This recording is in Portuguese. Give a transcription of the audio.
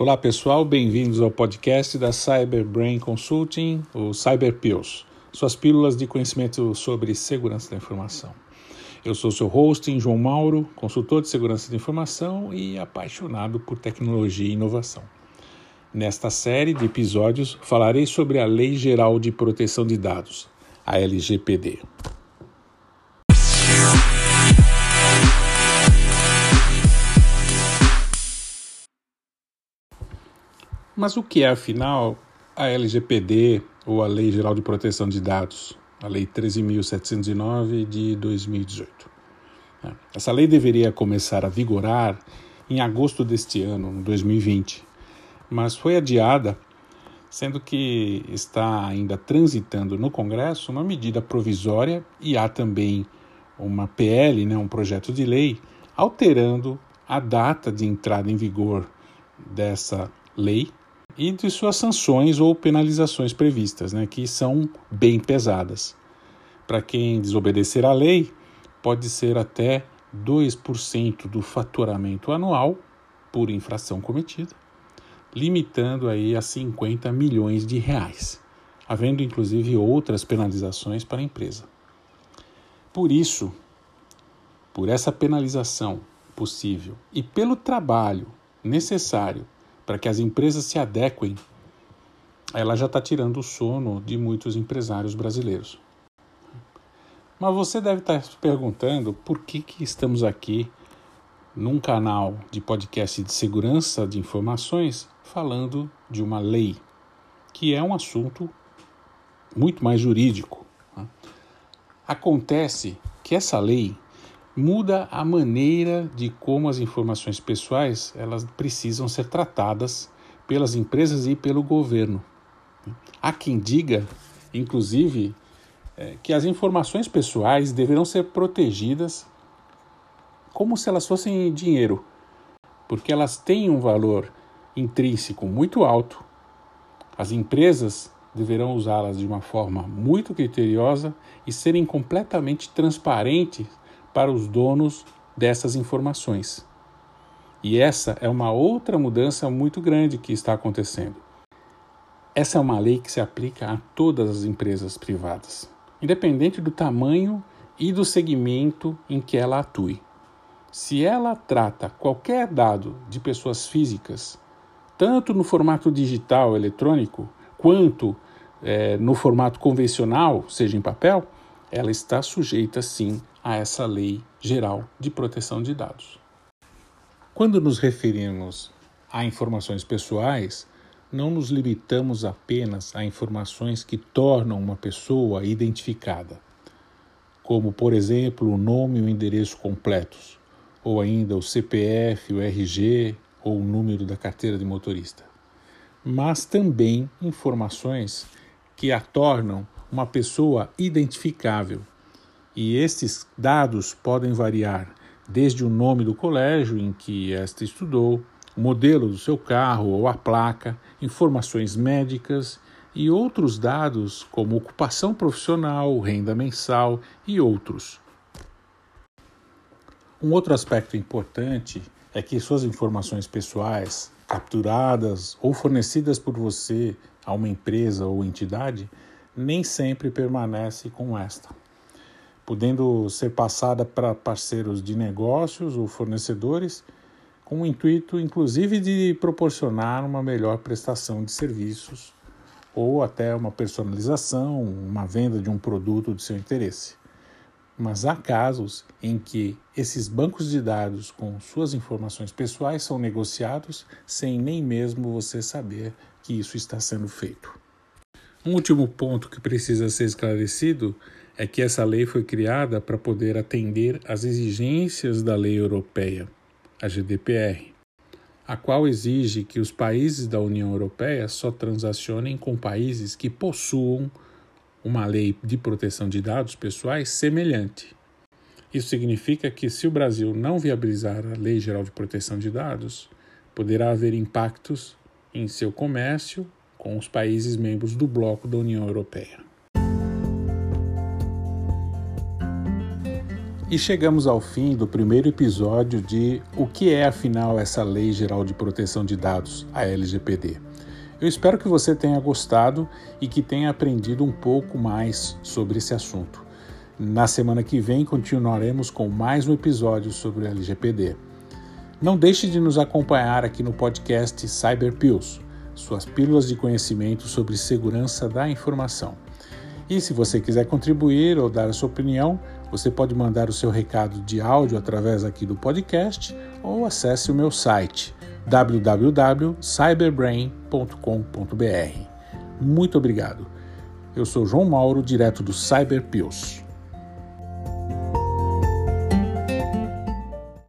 Olá pessoal, bem-vindos ao podcast da Cyber Brain Consulting, o Cyber Pills, suas pílulas de conhecimento sobre segurança da informação. Eu sou seu host, João Mauro, consultor de segurança da informação e apaixonado por tecnologia e inovação. Nesta série de episódios, falarei sobre a Lei Geral de Proteção de Dados, a LGPD. Mas o que é, afinal, a LGPD ou a Lei Geral de Proteção de Dados, a Lei 13.709 de 2018? É, essa lei deveria começar a vigorar em agosto deste ano, 2020, mas foi adiada, sendo que está ainda transitando no Congresso uma medida provisória e há também uma PL, né, um projeto de lei, alterando a data de entrada em vigor dessa lei e de suas sanções ou penalizações previstas, né, que são bem pesadas. Para quem desobedecer à lei, pode ser até 2% do faturamento anual por infração cometida, limitando aí a 50 milhões de reais, havendo inclusive outras penalizações para a empresa. Por isso, por essa penalização possível e pelo trabalho necessário para que as empresas se adequem, ela já está tirando o sono de muitos empresários brasileiros. Mas você deve estar tá se perguntando por que, que estamos aqui num canal de podcast de segurança de informações falando de uma lei, que é um assunto muito mais jurídico. Né? Acontece que essa lei muda a maneira de como as informações pessoais elas precisam ser tratadas pelas empresas e pelo governo. Há quem diga, inclusive, é, que as informações pessoais deverão ser protegidas como se elas fossem dinheiro, porque elas têm um valor intrínseco muito alto. As empresas deverão usá-las de uma forma muito criteriosa e serem completamente transparentes para os donos dessas informações. E essa é uma outra mudança muito grande que está acontecendo. Essa é uma lei que se aplica a todas as empresas privadas, independente do tamanho e do segmento em que ela atue. Se ela trata qualquer dado de pessoas físicas, tanto no formato digital eletrônico, quanto é, no formato convencional, seja em papel, ela está sujeita sim a essa lei geral de proteção de dados. Quando nos referimos a informações pessoais, não nos limitamos apenas a informações que tornam uma pessoa identificada, como, por exemplo, o nome e o endereço completos, ou ainda o CPF, o RG ou o número da carteira de motorista, mas também informações que a tornam uma pessoa identificável, e estes dados podem variar desde o nome do colégio em que esta estudou, o modelo do seu carro ou a placa, informações médicas e outros dados como ocupação profissional, renda mensal e outros. Um outro aspecto importante é que suas informações pessoais, capturadas ou fornecidas por você a uma empresa ou entidade, nem sempre permanece com esta podendo ser passada para parceiros de negócios ou fornecedores, com o intuito, inclusive, de proporcionar uma melhor prestação de serviços ou até uma personalização, uma venda de um produto de seu interesse. Mas há casos em que esses bancos de dados com suas informações pessoais são negociados sem nem mesmo você saber que isso está sendo feito. Um último ponto que precisa ser esclarecido é que essa lei foi criada para poder atender às exigências da lei europeia, a GDPR, a qual exige que os países da União Europeia só transacionem com países que possuam uma lei de proteção de dados pessoais semelhante. Isso significa que, se o Brasil não viabilizar a Lei Geral de Proteção de Dados, poderá haver impactos em seu comércio com os países membros do bloco da União Europeia. E chegamos ao fim do primeiro episódio de O que é afinal essa Lei Geral de Proteção de Dados, a LGPD. Eu espero que você tenha gostado e que tenha aprendido um pouco mais sobre esse assunto. Na semana que vem continuaremos com mais um episódio sobre o LGPD. Não deixe de nos acompanhar aqui no podcast Cyber Pills, suas pílulas de conhecimento sobre segurança da informação. E se você quiser contribuir ou dar a sua opinião, você pode mandar o seu recado de áudio através aqui do podcast ou acesse o meu site www.cyberbrain.com.br. Muito obrigado. Eu sou João Mauro, direto do Cyber Pills.